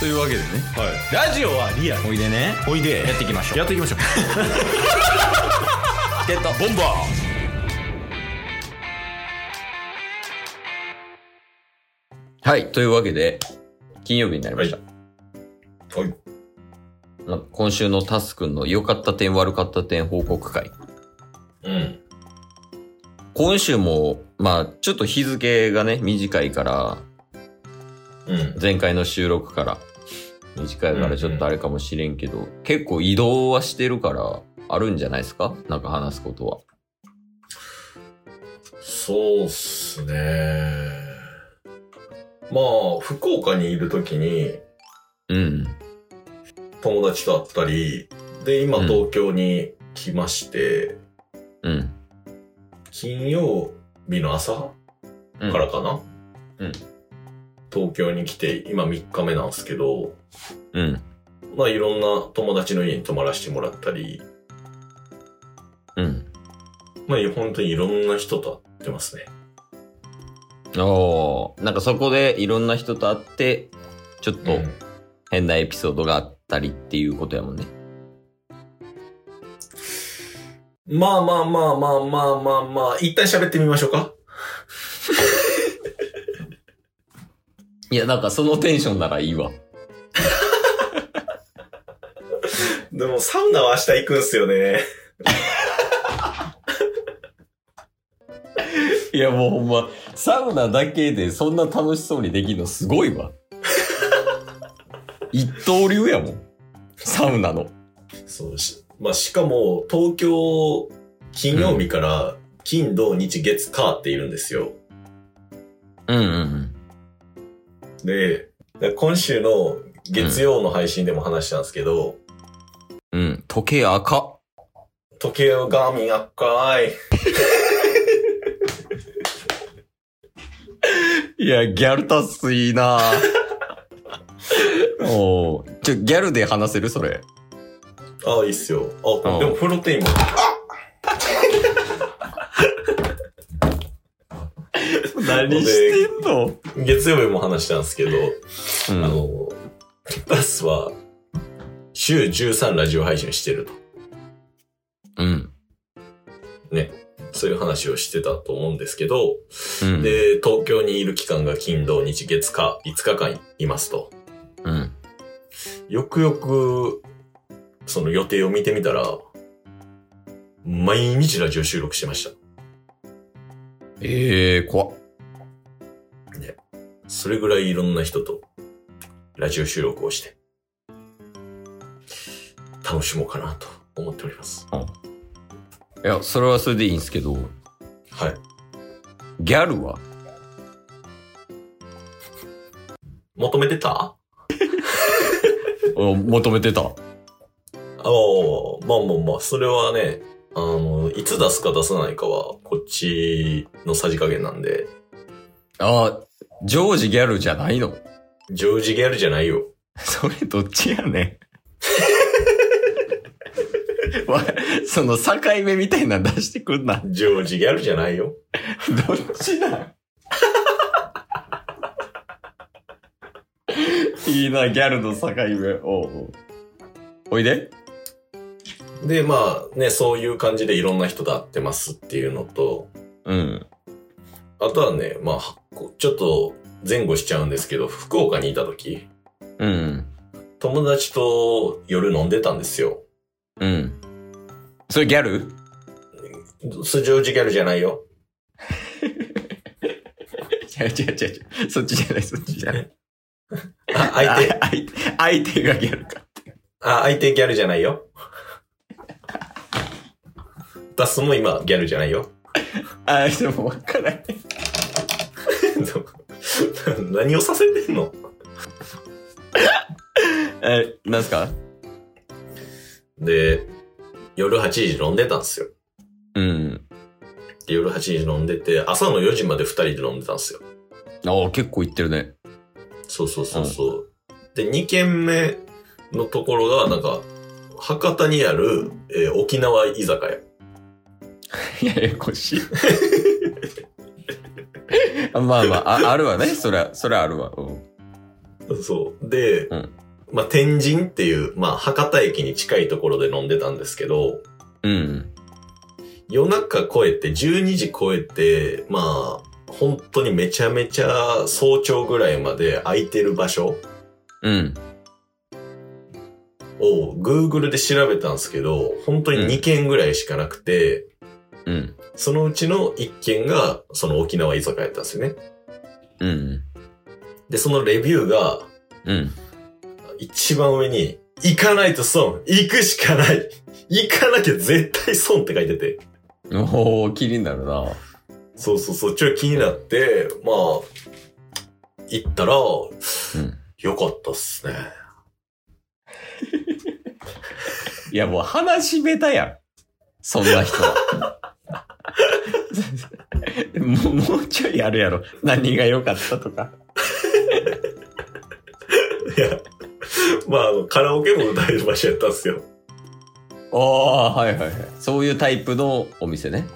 というわけでねはい。ラジオはリアル。おいでねおいで。やっていきましょうやっていきましょう。ゲットボンバはいというわけで金曜日になりました、ーはい。まあ今週のタスくんの良かった点悪かった点報告会うん。今週もまあちょっと日付がね短いからうん。前回の収録から短いからちょっとあれかもしれんけど、結構移動はしてるからあるんじゃないですか？なんか話すことは。そうっすね。まあ、福岡にいるときにうん。友達と会ったり、で、今うん。東京に来まして、うん。金曜日の朝うんからかな、うん東京に来て、今3日目なんですけど、うん。まあいろんな友達の家に泊まらせてもらったり、うん。まあ本当にいろんな人と会ってますね。おー。なんかそこでいろんな人と会ってちょっとうん。変なエピソードがあったりっていうことやもんね。まあまあまあまあまあまあまあ、一旦喋ってみましょうか。いやなんかそのテンションならいいわ。でもサウナは明日行くんすよね。いやもうほんまサウナだけでそんな楽しそうにできるのすごいわ。一刀流やもん。サウナの。そうし、まあしかも東京金曜日から金土日月火っているんですよ。うんうんで、で今週の月曜の配信でも話したんですけど、うん。うん時計赤。時計をガーミン赤い。いやギャルタスいいな。おーちょギャルで話せる？それ。ああ、いいっすよ。あ、うん。でもプロテインも。何してんの？月曜日も話したんですけど、うんあの、ダスは週13ラジオ配信してると。うんね。そういう話をしてたと思うんですけど、うんで、東京にいる期間が金土日月火5日間いますと。うんよくよく、その予定を見てみたら、毎日ラジオ収録してました。ええー、怖っそれぐらいいろんな人とラジオ収録をして、楽しもうかなと思っております。いやそれはそれでいいんすけどはい。ギャルは？求めてた？求めてた。あ、まあまあまあ、それはね、あの、いつ出すか出さないかは、こっちのさじ加減なんで、あジョージギャルじゃないの？ジョージギャルじゃないよ。それどっちやねん？わその境目みたいなの出してくんな。ジョージギャルじゃないよ。どっちだ いいな、ギャルの境目。おうおうおいで。で、まあね、そういう感じでいろんな人と会ってますっていうのと、うん。あとはね、まあ、こちょっと前後しちゃうんですけど、福岡にいた時、うん。友達と夜飲んでたんですよ。うん。それギャル？それジョージギャルじゃないよ。違う違う違う違う。そっちじゃない、そっちじゃない。あ、相手、あ相手、相手がギャルか。あ、相手ギャルじゃないよ。ダスも今ギャルじゃないよ。あ、でもわからない。何をさせてんの？え、なんすか？で、夜8時飲んでたんですよ。うん。で夜8時飲んでて、朝の4時まで2人で飲んでたんですよ。ああ、結構行ってるね。そうそうそうそう。で、2軒目のところが、なんか、博多にある、えー沖縄居酒屋。ややこしい。あ まあまあ、ああるわね。それは、それはあるわ。うんそう。で、うんまあ、天神っていう、まあ、博多駅に近いところで飲んでたんですけど、うん。夜中超えて、12時超えて、まあ、本当にめちゃめちゃ早朝ぐらいまで空いてる場所うん。を Google で調べたんですけど、本当に2軒ぐらいしかなくて、うん。そのうちの1軒がその沖縄居酒屋やったんですよね。うん。で、そのレビューがうん。一番上に、行かないと損行くしかない行かなきゃ絶対損って書いてて。おー、気になるな。そうそうそう、ちょ気になって、まあ、行ったら、んよかったっすね。いや、もう話下手やん。そんな人は。もう、もうちょいあるやろ。何が良かったとか。いや、まあ、あの、カラオケも歌える場所やったんですよ。ああ、はいはいはい。そういうタイプのお店ね。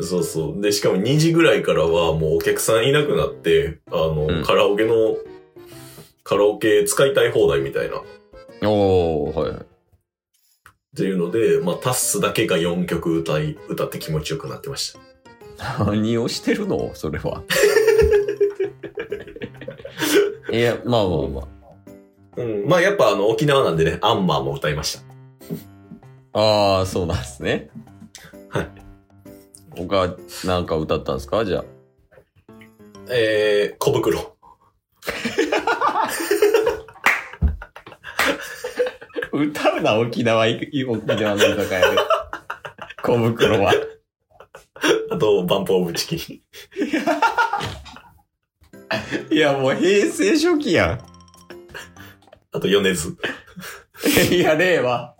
そうそう。で、しかも2時ぐらいからはもうお客さんいなくなって、あの、うんカラオケの、カラオケ使いたい放題みたいな。っおー、はいはい。ていうので、まあ、タッスだけが4曲歌い、歌って気持ちよくなってました。何をしてるの？それは。いや、まあまあまあ。うん。まあ、やっぱあの、沖縄なんでね、アンマーも歌いました。ああ、そうなんですね。はい。他、なんか歌ったんですか？じゃあ。えー、小袋。歌うな、沖縄沖縄の居酒屋で。小袋は。と、バンプオブチキン。いや、もう平成初期やんあと、米津。ん。いや、令和。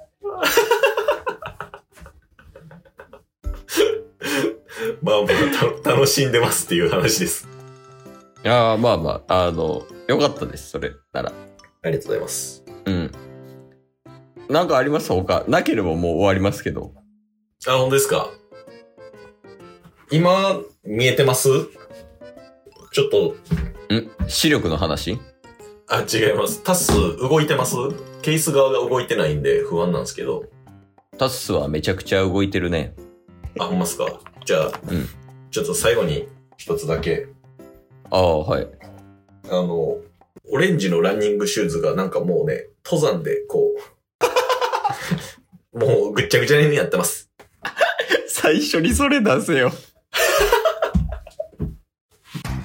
まあ、僕た楽しんでますっていう話です。いや、まあまあ、あの、よかったです、それなら。ありがとうございます。うん。なんかあります他。なければもう終わりますけど。あ、本当ですか今、見えてます？ちょっと、ん？視力の話？あ、違います。タス、動いてます？ケース側が動いてないんで不安なんですけど。タッスはめちゃくちゃ動いてるね。あ、ほんまっすか？じゃあ、うんちょっと最後に一つだけ。ああ、はい。あの、オレンジのランニングシューズがなんかもうね、登山でこう、もうぐっちゃぐちゃにやってます。最初にそれ出せよ。